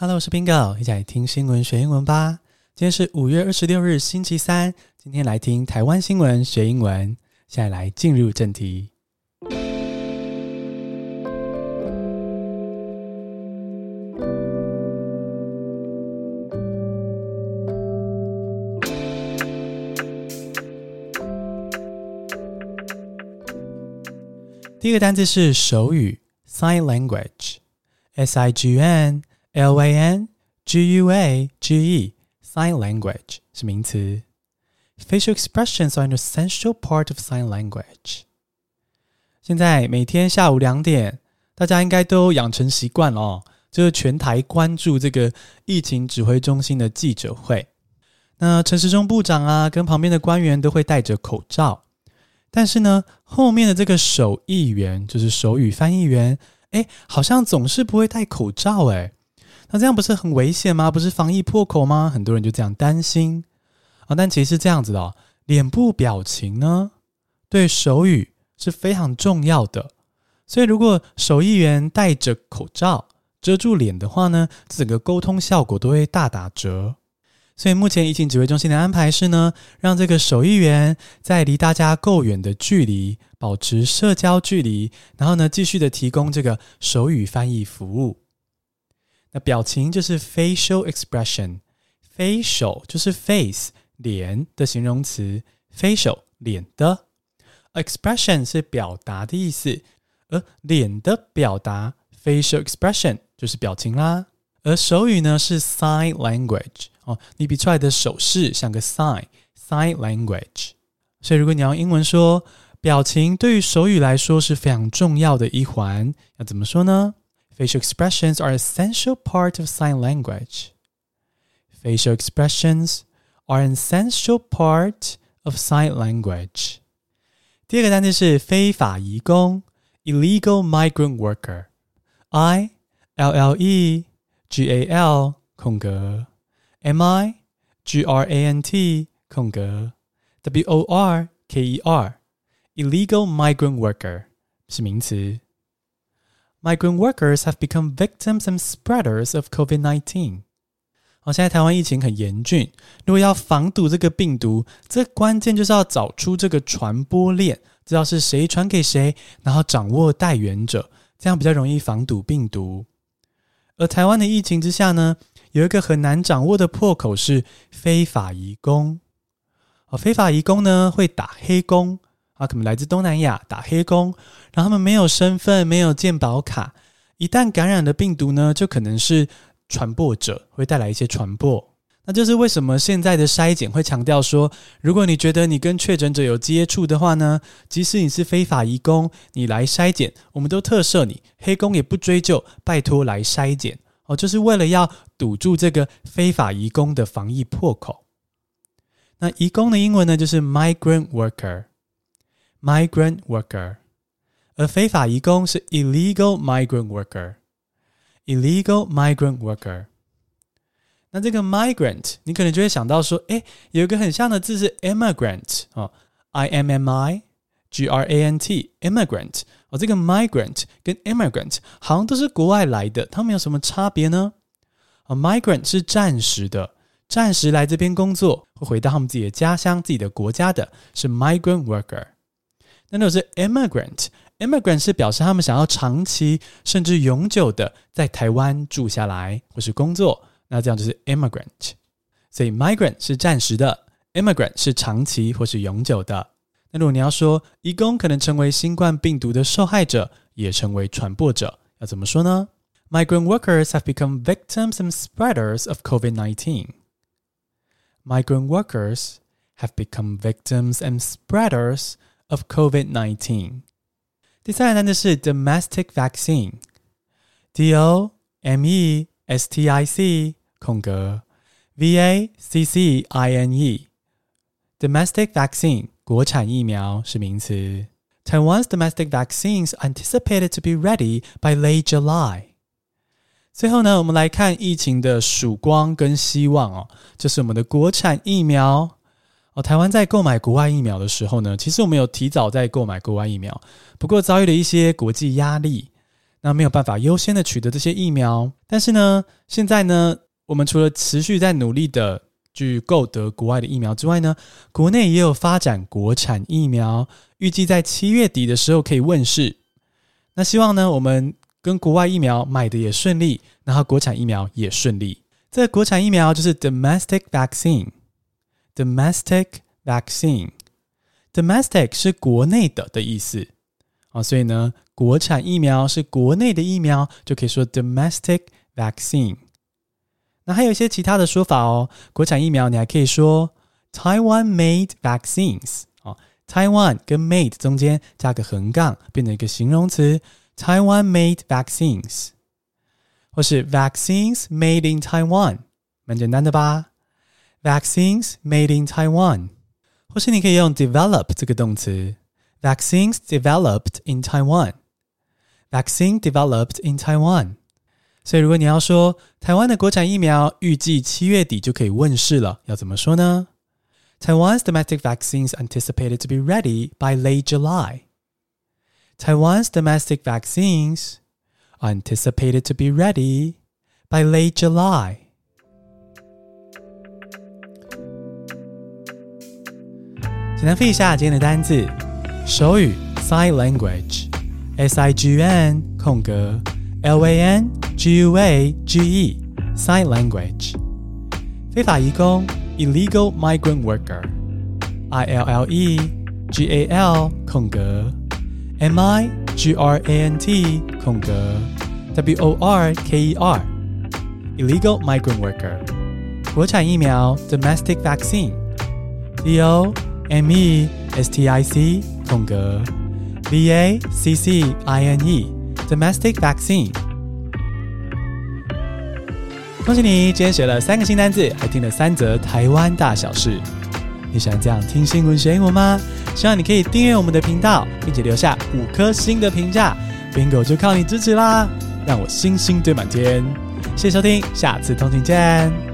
Hello，我是 Bingo，一起来听新闻学英文吧。今天是五月二十六日，星期三。今天来听台湾新闻学英文。现在来进入正题。第一个单词是手语 （Sign Language），S I G N。L A N G U A G E sign language 是名词。Facial expressions are an essential part of sign language。现在每天下午两点，大家应该都养成习惯了哦，就是全台关注这个疫情指挥中心的记者会。那陈时中部长啊，跟旁边的官员都会戴着口罩，但是呢，后面的这个手译员，就是手语翻译员，哎，好像总是不会戴口罩诶，那这样不是很危险吗？不是防疫破口吗？很多人就这样担心啊。但其实是这样子的哦，脸部表情呢，对手语是非常重要的。所以如果手译员戴着口罩遮住脸的话呢，整个沟通效果都会大打折。所以目前疫情指挥中心的安排是呢，让这个手译员在离大家够远的距离保持社交距离，然后呢，继续的提供这个手语翻译服务。那表情就是 facial expression，facial 就是 face 脸的形容词，facial 脸的，expression 是表达的意思，而脸的表达 facial expression 就是表情啦。而手语呢是 sign language 哦，你比出来的手势像个 sign，sign language。所以如果你要英文说表情对于手语来说是非常重要的一环，要怎么说呢 ？Facial expressions are essential part of sign language. Facial expressions are an essential part of sign language. 第二个单词是非法移工 （illegal migrant worker）。I L L E G A L 空格 M I G R A N T 空格 W O R K E R illegal migrant worker 是名词。 Migrant workers have become victims and spreaders of COVID-19。好，现在台湾疫情很严峻，如果要防堵这个病毒，这关键就是要找出这个传播链，知道是谁传给谁，然后掌握带源者，这样比较容易防堵病毒。而台湾的疫情之下呢，有一个很难掌握的破口是非法移工。哦，非法移工呢会打黑工。啊，可能来自东南亚打黑工，然后他们没有身份，没有健保卡，一旦感染了病毒呢，就可能是传播者，会带来一些传播。那就是为什么现在的筛检会强调说，如果你觉得你跟确诊者有接触的话呢，即使你是非法移工，你来筛检，我们都特赦你，黑工也不追究，拜托来筛检哦，就是为了要堵住这个非法移工的防疫破口。那移工的英文呢，就是 migrant worker。Migrant worker，而非法移工是 illegal migrant worker。illegal migrant worker。那这个 migrant，你可能就会想到说，诶，有一个很像的字是 immigrant 哦，I M M I G R A N T，immigrant。哦，这个 migrant 跟 immigrant 好像都是国外来的，他们有什么差别呢？哦，migrant 是暂时的，暂时来这边工作，会回到他们自己的家乡、自己的国家的，是 migrant worker。那如果是 immigrant，immigrant 是表示他们想要长期甚至永久的在台湾住下来或是工作，那这样就是 immigrant。所以 migrant 是暂时的，immigrant 是长期或是永久的。那如果你要说移工可能成为新冠病毒的受害者，也成为传播者，要怎么说呢？Migrant workers have become victims and spreaders of COVID-19. Migrant workers have become victims and spreaders of COVID-19。第三个单词是 domestic vaccine，D O M E S T I C 空格 V A C C I N E。domestic vaccine 国产疫苗是名词。Taiwan's domestic vaccines anticipated to be ready by late July。最后呢，我们来看疫情的曙光跟希望哦，这是我们的国产疫苗。 哦，台湾在购买国外疫苗的时候呢，其实我们有提早在购买国外疫苗，不过遭遇了一些国际压力。那没有办法优先的取得这些疫苗。但是呢，现在呢，我们除了持续在努力的去购得国外的疫苗之外呢，国内也有发展国产疫苗，预计在七月底的时候可以问世。那希望呢，我们跟国外疫苗买的也顺利，然后国产疫苗也顺利。这个国产疫苗就是 domestic vaccine vaccine，domestic vaccine，domestic 是国内的的意思啊，所以呢，国产疫苗是国内的疫苗，就可以说 domestic vaccine。那还有一些其他的说法哦，国产疫苗你还可以说 Taiwan-made vaccines 啊，Taiwan 跟 made 中间加个横杠，变成一个形容词 Taiwan-made vaccines。或是 vaccines made in Taiwan，蛮简单的吧 ？vaccines made in Taiwan，或是你可以用 develop 这个动词，vaccines developed in Taiwan，vaccine developed in Taiwan。所以如果你要说台湾的国产疫苗预计七月底就可以问世了，要怎么说呢？Taiwan's domestic vaccines anticipated to be ready by late July. Taiwan's domestic vaccines anticipated to be ready by late July。 简单背一下今天的单词：手语 （sign language），s i g n 空格 l a n g u a g e，sign language。非法移工 （illegal migrant worker），i l l e g a l 空格 m i g r a n t 空格 w o r k e r illegal migrant worker 国产疫苗 domestic vaccine d o m e s t i c 空格 v a c c i n e domestic vaccine 恭喜你，今天学了三个新单字，还听了三则台湾大小事。你喜欢这样听新闻学英文吗？希望你可以订阅我们的频道，并且留下五颗星的评价。Bingo 就靠你支持啦，让我星星堆满天。谢谢收听，下次通勤见。